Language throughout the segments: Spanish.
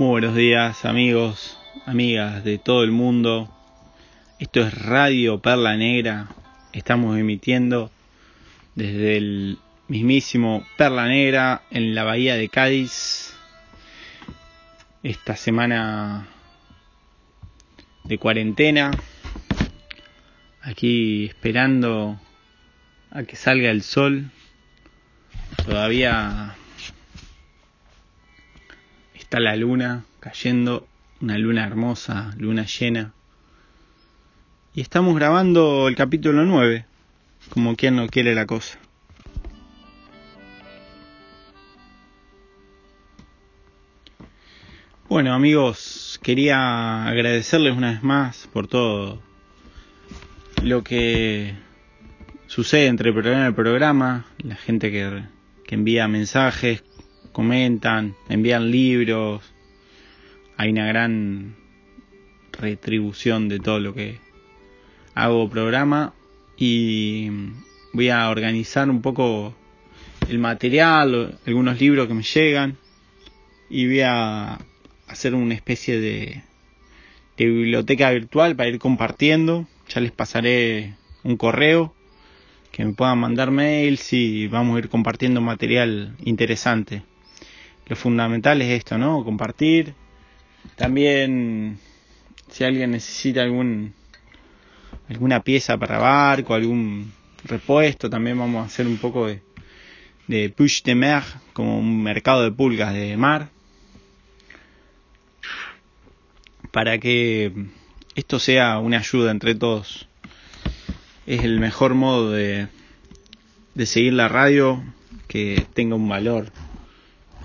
Muy buenos días amigos, amigas de todo el mundo. Esto es Radio Perla Negra. Estamos emitiendo desde el mismísimo Perla Negra en la bahía de Cádiz. Esta semana de cuarentena. Aquí esperando a que salga el sol. Todavía está la luna cayendo, una luna hermosa, luna llena. Y estamos grabando el capítulo 9, como quien no quiere la cosa. Bueno amigos, quería agradecerles una vez más por todo lo que sucede entre el programa y el programa, la gente que, que envía mensajes, comentan, envían libros, hay una gran retribución de todo lo que hago programa. Y voy a organizar un poco el material, algunos libros que me llegan. Y voy a hacer una especie de, biblioteca virtual para ir compartiendo. Ya les pasaré un correo que me puedan mandar mails y vamos a ir compartiendo material interesante lo fundamental es esto, ¿no? Compartir. También, si alguien necesita algún alguna pieza para barco, algún repuesto, también vamos a hacer un poco de, de push de mer, como un mercado de pulgas de mar, para que esto sea una ayuda entre todos. Es el mejor modo de, de seguir la radio que tenga un valor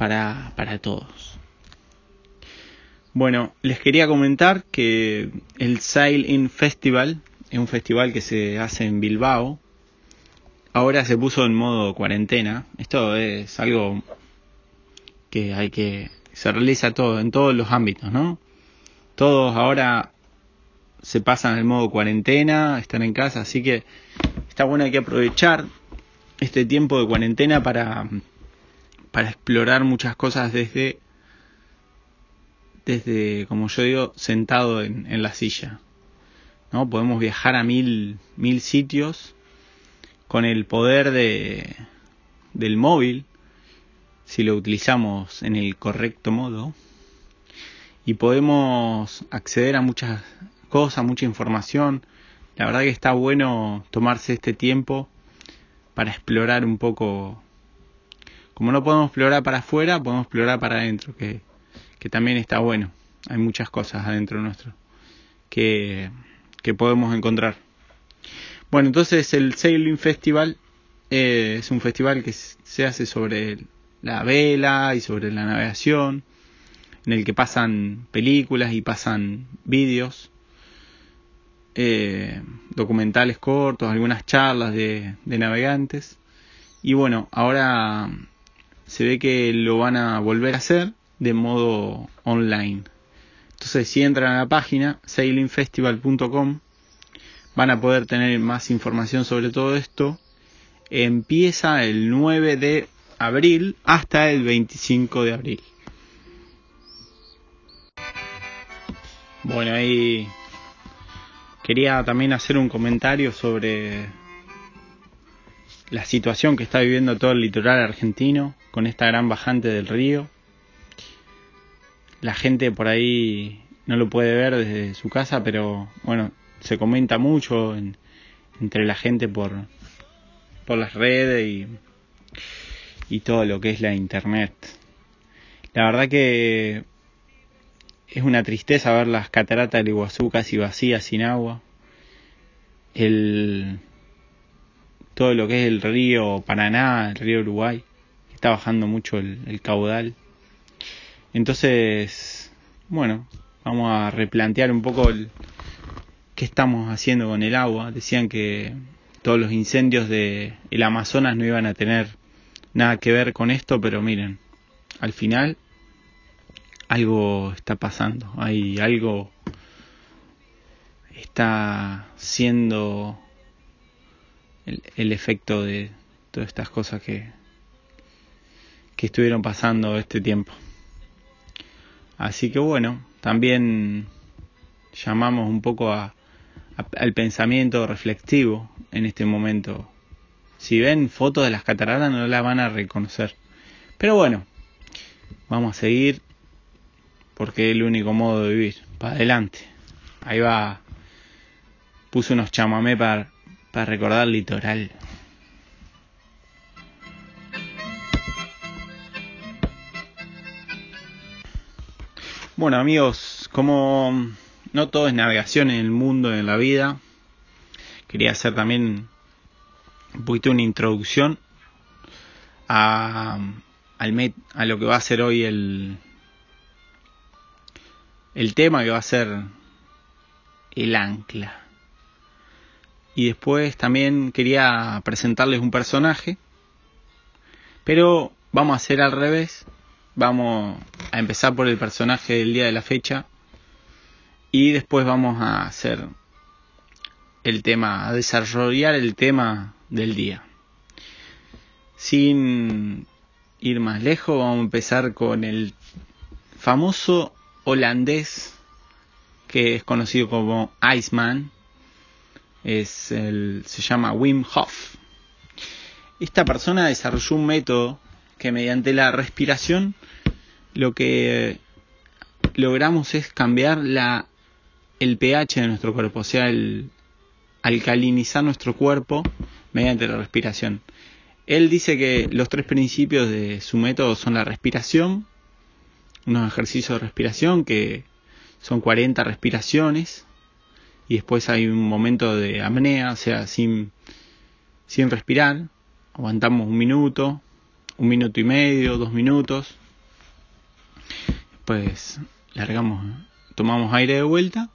para, para todos. Bueno, les quería comentar que el Sail In Festival es un festival que se hace en Bilbao. Ahora se puso en modo cuarentena. Esto es algo que hay que se realiza todo en todos los ámbitos, ¿no? Todos ahora se pasan el modo cuarentena, están en casa, así que está bueno hay que aprovechar este tiempo de cuarentena para para explorar muchas cosas desde, desde como yo digo, sentado en, la silla. ¿no? Podemos viajar a mil, mil sitios con el poder de, del móvil, si lo utilizamos en el correcto modo, y podemos acceder a muchas cosas, mucha información. La verdad que está bueno tomarse este tiempo para explorar un poco como no podemos explorar para afuera, podemos explorar para adentro, que, que también está bueno. Hay muchas cosas adentro nuestro que, que podemos encontrar. Bueno, entonces el Sailing Festival eh, es un festival que se hace sobre la vela y sobre la navegación, en el que pasan películas y pasan vídeos, eh, documentales cortos, algunas charlas de, de navegantes. Y bueno, ahora se ve que lo van a volver a hacer de modo online. Entonces, si entran a la página sailingfestival.com, van a poder tener más información sobre todo esto. Empieza el 9 de abril hasta el 25 de abril. Bueno, ahí quería también hacer un comentario sobre la situación que está viviendo todo el litoral argentino con esta gran bajante del río. La gente por ahí no lo puede ver desde su casa, pero bueno, se comenta mucho entre la gente por, por las redes y, y todo lo que es la internet. La verdad que es una tristeza ver las cataratas del Iguazú casi vacías sin agua. El, todo lo que es el río Paraná, el río Uruguay, está bajando mucho el, caudal. Entonces, bueno, vamos a replantear un poco el, qué estamos haciendo con el agua. Decían que todos los incendios de el Amazonas no iban a tener nada que ver con esto, pero miren, al final algo está pasando, hay algo está siendo el, efecto de todas estas cosas que, que estuvieron pasando este tiempo. Así que bueno, también llamamos un poco a, al pensamiento reflexivo en este momento. Si ven fotos de las cataratas no las van a reconocer. Pero bueno, vamos a seguir porque es el único modo de vivir. Para adelante. Ahí va. Puse unos chamamé para, para recordar el litoral. Bueno amigos, como no todo es navegación en el mundo, en la vida, quería hacer también un poquito una introducción a, al a lo que va a ser hoy el, el tema que va a ser el ancla. Y después también quería presentarles un personaje, pero vamos a hacer al revés. Vamos a empezar por el personaje del día de la fecha y después vamos a hacer el tema, a desarrollar el tema del día. Sin ir más lejos, vamos a empezar con el famoso holandés que es conocido como Iceman. Es el, se llama Wim Hof. Esta persona desarrolló un método que mediante la respiración lo que logramos es cambiar la, el pH de nuestro cuerpo, o sea, el alcalinizar nuestro cuerpo mediante la respiración. Él dice que los tres principios de su método son la respiración, unos ejercicios de respiración que son 40 respiraciones y después hay un momento de apnea, o sea, sin, sin respirar, aguantamos un minuto, un minuto y medio, dos minutos, pues largamos, tomamos aire de vuelta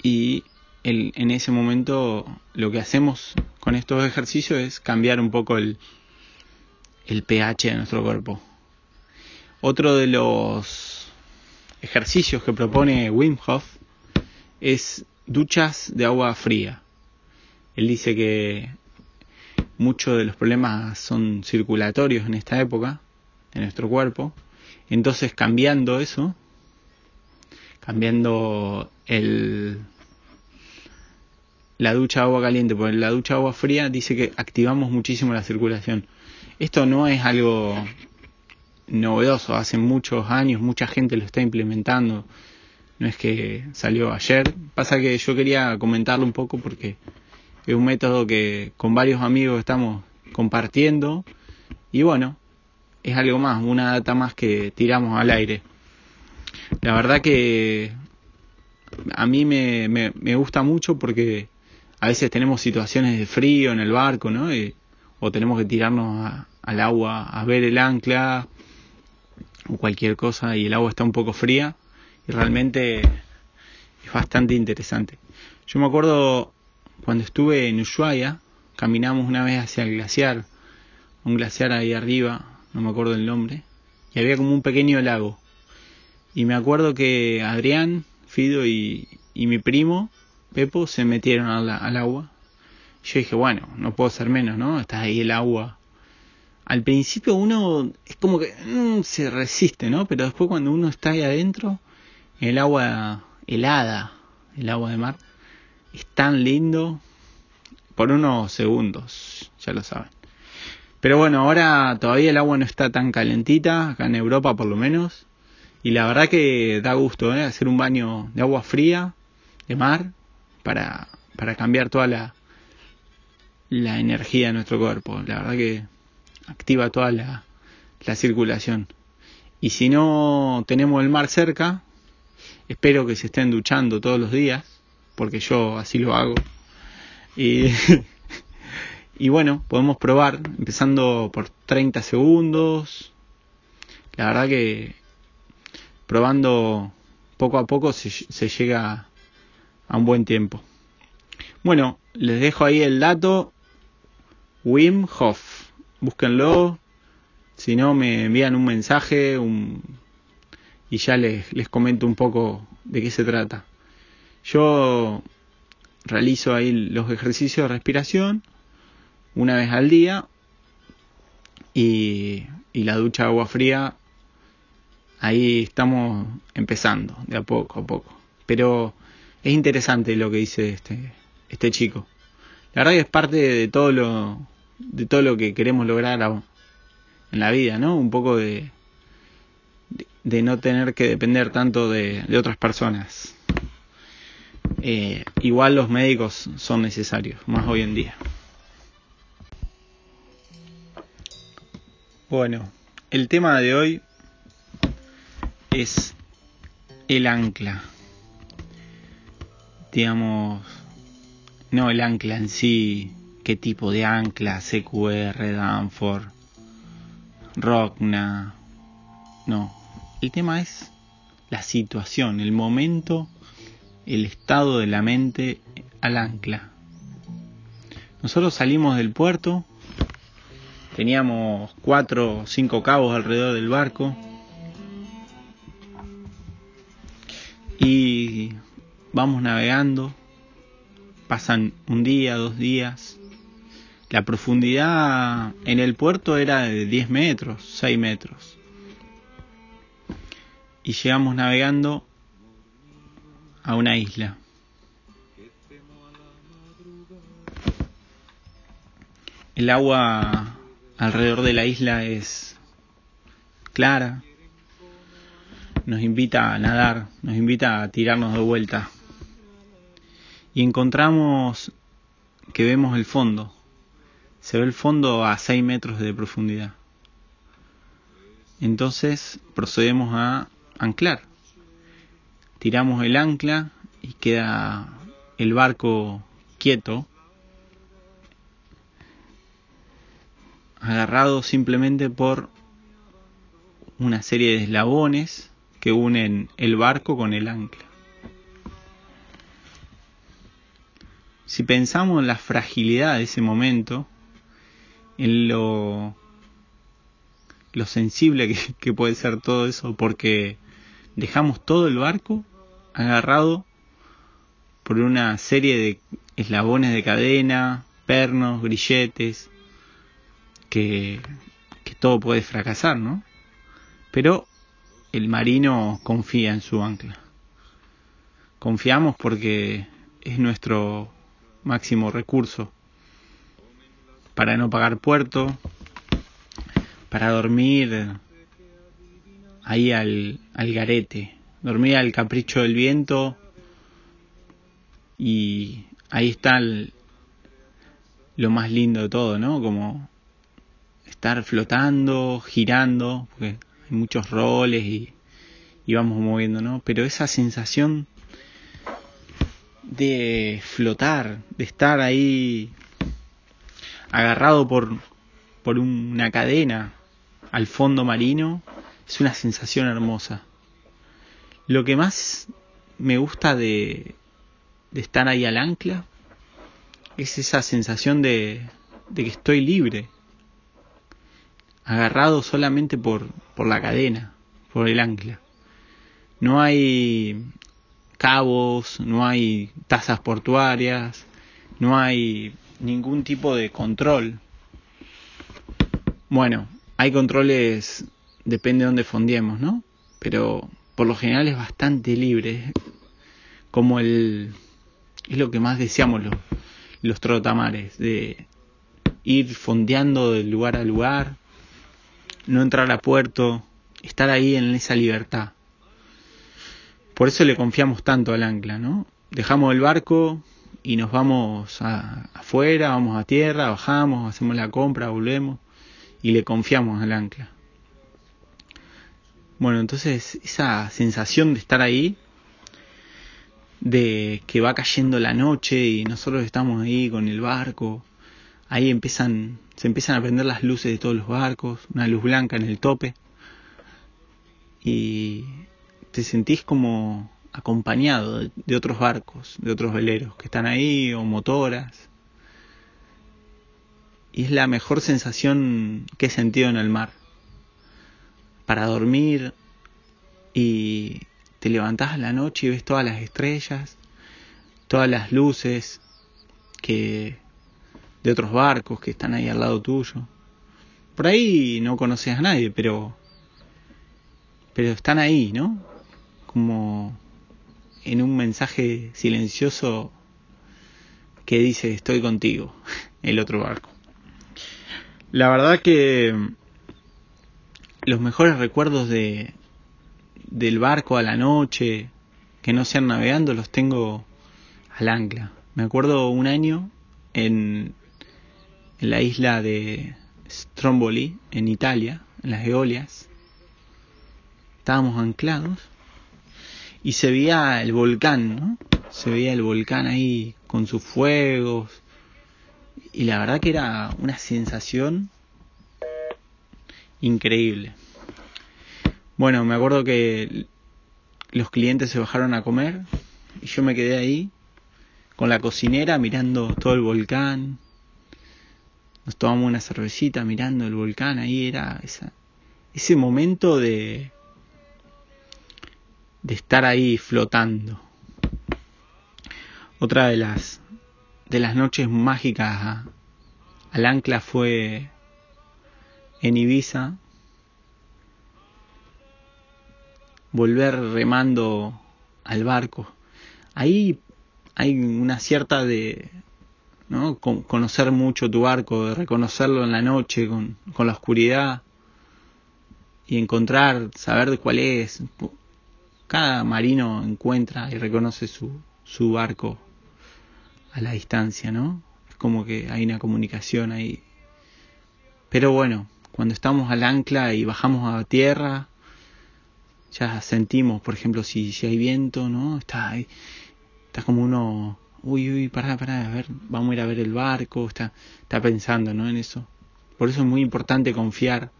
y en ese momento lo que hacemos con estos ejercicios es cambiar un poco el, el pH de nuestro cuerpo. Otro de los ejercicios que propone Wim Hof es duchas de agua fría. Él dice que muchos de los problemas son circulatorios en esta época de nuestro cuerpo. Entonces cambiando eso, cambiando el, la ducha de agua caliente por la ducha de agua fría, dice que activamos muchísimo la circulación. Esto no es algo novedoso, hace muchos años mucha gente lo está implementando, no es que salió ayer, pasa que yo quería comentarlo un poco porque es un método que con varios amigos estamos compartiendo y bueno, es algo más, una data más que tiramos al aire. La verdad que a mí me, me, gusta mucho porque a veces tenemos situaciones de frío en el barco, ¿no? o tenemos que tirarnos al agua a ver el ancla o cualquier cosa y el agua está un poco fría y realmente es bastante interesante. Yo me acuerdo cuando estuve en Ushuaia, caminamos una vez hacia el glaciar, un glaciar ahí arriba, no me acuerdo el nombre, y había como un pequeño lago. Y me acuerdo que Adrián, Fido y, mi primo, Pepo, se metieron al, agua. Yo dije, bueno, no puedo ser menos, ¿no? Está ahí el agua al principio uno es como que mm, se resiste, ¿no? Pero después cuando uno está ahí adentro, el agua helada, el agua de mar, es tan lindo por unos segundos, ya lo saben. Pero bueno, ahora todavía el agua no está tan calentita, acá en Europa por lo menos. Y la verdad que da gusto, ¿eh? Hacer un baño de agua fría, de mar, para, para cambiar toda la, la energía de nuestro cuerpo. La verdad que activa toda la, circulación. Y si no tenemos el mar cerca, espero que se estén duchando todos los días, porque yo así lo hago. Y, y bueno, podemos probar, empezando por 30 segundos. La verdad que probando poco a poco se, se llega a un buen tiempo. Bueno, les dejo ahí el dato. Wim Hof búsquenlo. Si no, me envían un mensaje y ya les, les comento un poco de qué se trata. Yo realizo ahí los ejercicios de respiración una vez al día y, y la ducha de agua fría ahí estamos empezando, de a poco a poco. Pero es interesante lo que dice este, este chico. La verdad que es parte de todo lo, de todo lo que queremos lograr en la vida, ¿no? Un poco de, de, no tener que depender tanto de, de otras personas. Eh, igual los médicos son necesarios, más hoy en día. Bueno, el tema de hoy es el ancla. Digamos, no el ancla en sí, qué tipo de ancla, CQR, Danford, Rockna. No, el tema es la situación, el momento, el estado de la mente al ancla. Nosotros salimos del puerto, teníamos cuatro o cinco cabos alrededor del barco y vamos navegando, pasan un día, dos días. La profundidad en el puerto era de 10 metros, 6 metros. Y llegamos navegando a una isla. El agua alrededor de la isla es clara, nos invita a nadar, nos invita a tirarnos de vuelta. Y encontramos que vemos el fondo. Se ve el fondo a 6 metros de profundidad. Entonces procedemos a anclar. Tiramos el ancla y queda el barco quieto, agarrado simplemente por una serie de eslabones que unen el barco con el ancla. Si pensamos en la fragilidad de ese momento, en lo, lo sensible que, que puede ser todo eso, porque dejamos todo el barco agarrado por una serie de eslabones de cadena, pernos, grilletes, que, que todo puede fracasar, ¿no? Pero el marino confía en su ancla. Confiamos porque es nuestro máximo recurso para no pagar puerto, para dormir ahí al, al garete, dormir al capricho del viento y ahí está lo más lindo de todo, ¿no? Como estar flotando, girando, porque hay muchos roles y, vamos moviendo, ¿no? Pero esa sensación de flotar, de estar ahí agarrado por, por una cadena al fondo marino, es una sensación hermosa. Lo que más me gusta de, de estar ahí al ancla es esa sensación de, de que estoy libre, agarrado solamente por, por la cadena, por el ancla. No hay cabos, no hay tasas portuarias, no hay ningún tipo de control. Bueno, hay controles, depende de dónde fondiemos, ¿no? Pero por lo general es bastante libre. Como el. Es lo que más deseamos los, los trotamares, de ir fondeando de lugar a lugar, no entrar a puerto, estar ahí en esa libertad. Por eso le confiamos tanto al ancla, ¿no? Dejamos el barco y nos vamos afuera, vamos a tierra, bajamos, hacemos la compra, volvemos y le confiamos al ancla. Bueno, entonces esa sensación de estar ahí, de que va cayendo la noche y nosotros estamos ahí con el barco, ahí empiezan, se empiezan a prender las luces de todos los barcos, una luz blanca en el tope, y te sentís como acompañado de, otros barcos, de otros veleros que están ahí, o motoras. Y es la mejor sensación que he sentido en el mar. Para dormir y te levantás a la noche y ves todas las estrellas, todas las luces que de otros barcos que están ahí al lado tuyo. Por ahí no conoces a nadie, pero pero están ahí, ¿no? Como en un mensaje silencioso que dice estoy contigo, el otro barco. La verdad que los mejores recuerdos de del barco a la noche, que no sean navegando, los tengo al ancla. Me acuerdo un año en, la isla de Stromboli, en Italia, en las Eolias. Estábamos anclados y se veía el volcán, ¿no? Se veía el volcán ahí con sus fuegos. Y la verdad que era una sensación increíble. Bueno, me acuerdo que los clientes se bajaron a comer y yo me quedé ahí con la cocinera mirando todo el volcán. Nos tomamos una cervecita mirando el volcán, ahí era ese momento de, de estar ahí flotando. Otra de las de las noches mágicas al ancla fue en Ibiza. Volver remando al barco. Ahí hay una cierta de ¿no? conocer mucho tu barco, de reconocerlo en la noche con, con la oscuridad y encontrar, saber de cuál es. Cada marino encuentra y reconoce su, su barco a la distancia, ¿no? Es como que hay una comunicación ahí. Pero bueno, cuando estamos al ancla y bajamos a tierra, ya sentimos, por ejemplo, si, si hay viento, ¿no? Está está como uno, uy, uy, pará, pará, a ver, vamos a ir a ver el barco, está, está pensando, ¿no? En eso. Por eso es muy importante confiar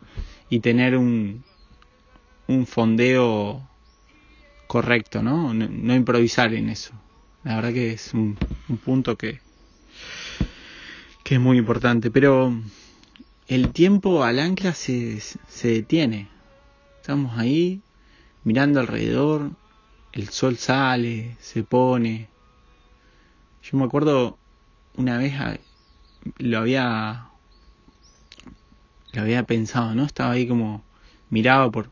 y tener un, un fondeo correcto, ¿no? ¿no? improvisar en eso. La verdad que es un, un punto que, que es muy importante. Pero el tiempo al ancla se, se detiene. Estamos ahí mirando alrededor, el sol sale, se pone. Yo me acuerdo una vez ah, lo había lo había pensado, ¿no? Estaba ahí como miraba por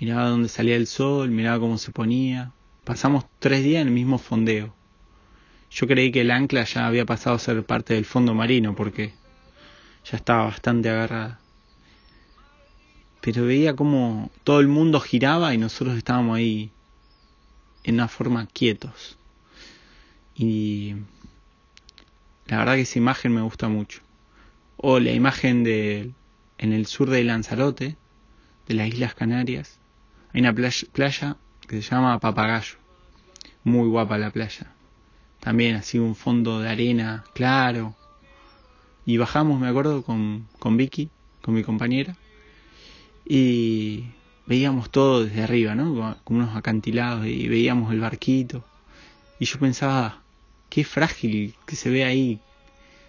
miraba dónde salía el sol, miraba cómo se ponía. Pasamos tres días en el mismo fondeo. Yo creí que el ancla ya había pasado a ser parte del fondo marino porque ya estaba bastante agarrada. Pero veía como todo el mundo giraba y nosotros estábamos ahí en una forma quietos. Y la verdad que esa imagen me gusta mucho. O la imagen de en el sur de Lanzarote, de las Islas Canarias, hay una playa, que se llama Papagayo. Muy guapa la playa. También así un fondo de arena claro. Y bajamos, me acuerdo, con, con Vicky, con mi compañera. Y veíamos todo desde arriba, ¿no? Con unos acantilados y veíamos el barquito. Y yo pensaba, qué frágil que se ve ahí,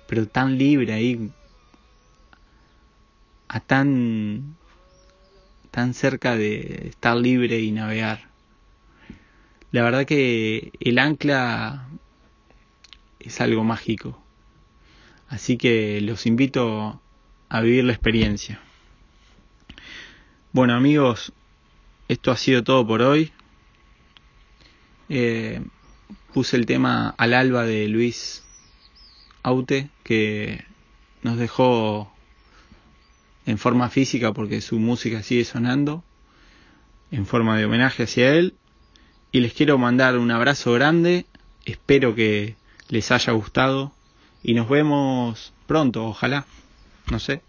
pero tan libre ahí, a tan, tan cerca de estar libre y navegar. La verdad que el ancla es algo mágico. Así que los invito a vivir la experiencia. Bueno amigos, esto ha sido todo por hoy. Eh, puse el tema al alba de Luis Aute, que nos dejó en forma física porque su música sigue sonando, en forma de homenaje hacia él. Y les quiero mandar un abrazo grande, espero que les haya gustado y nos vemos pronto, ojalá, no sé.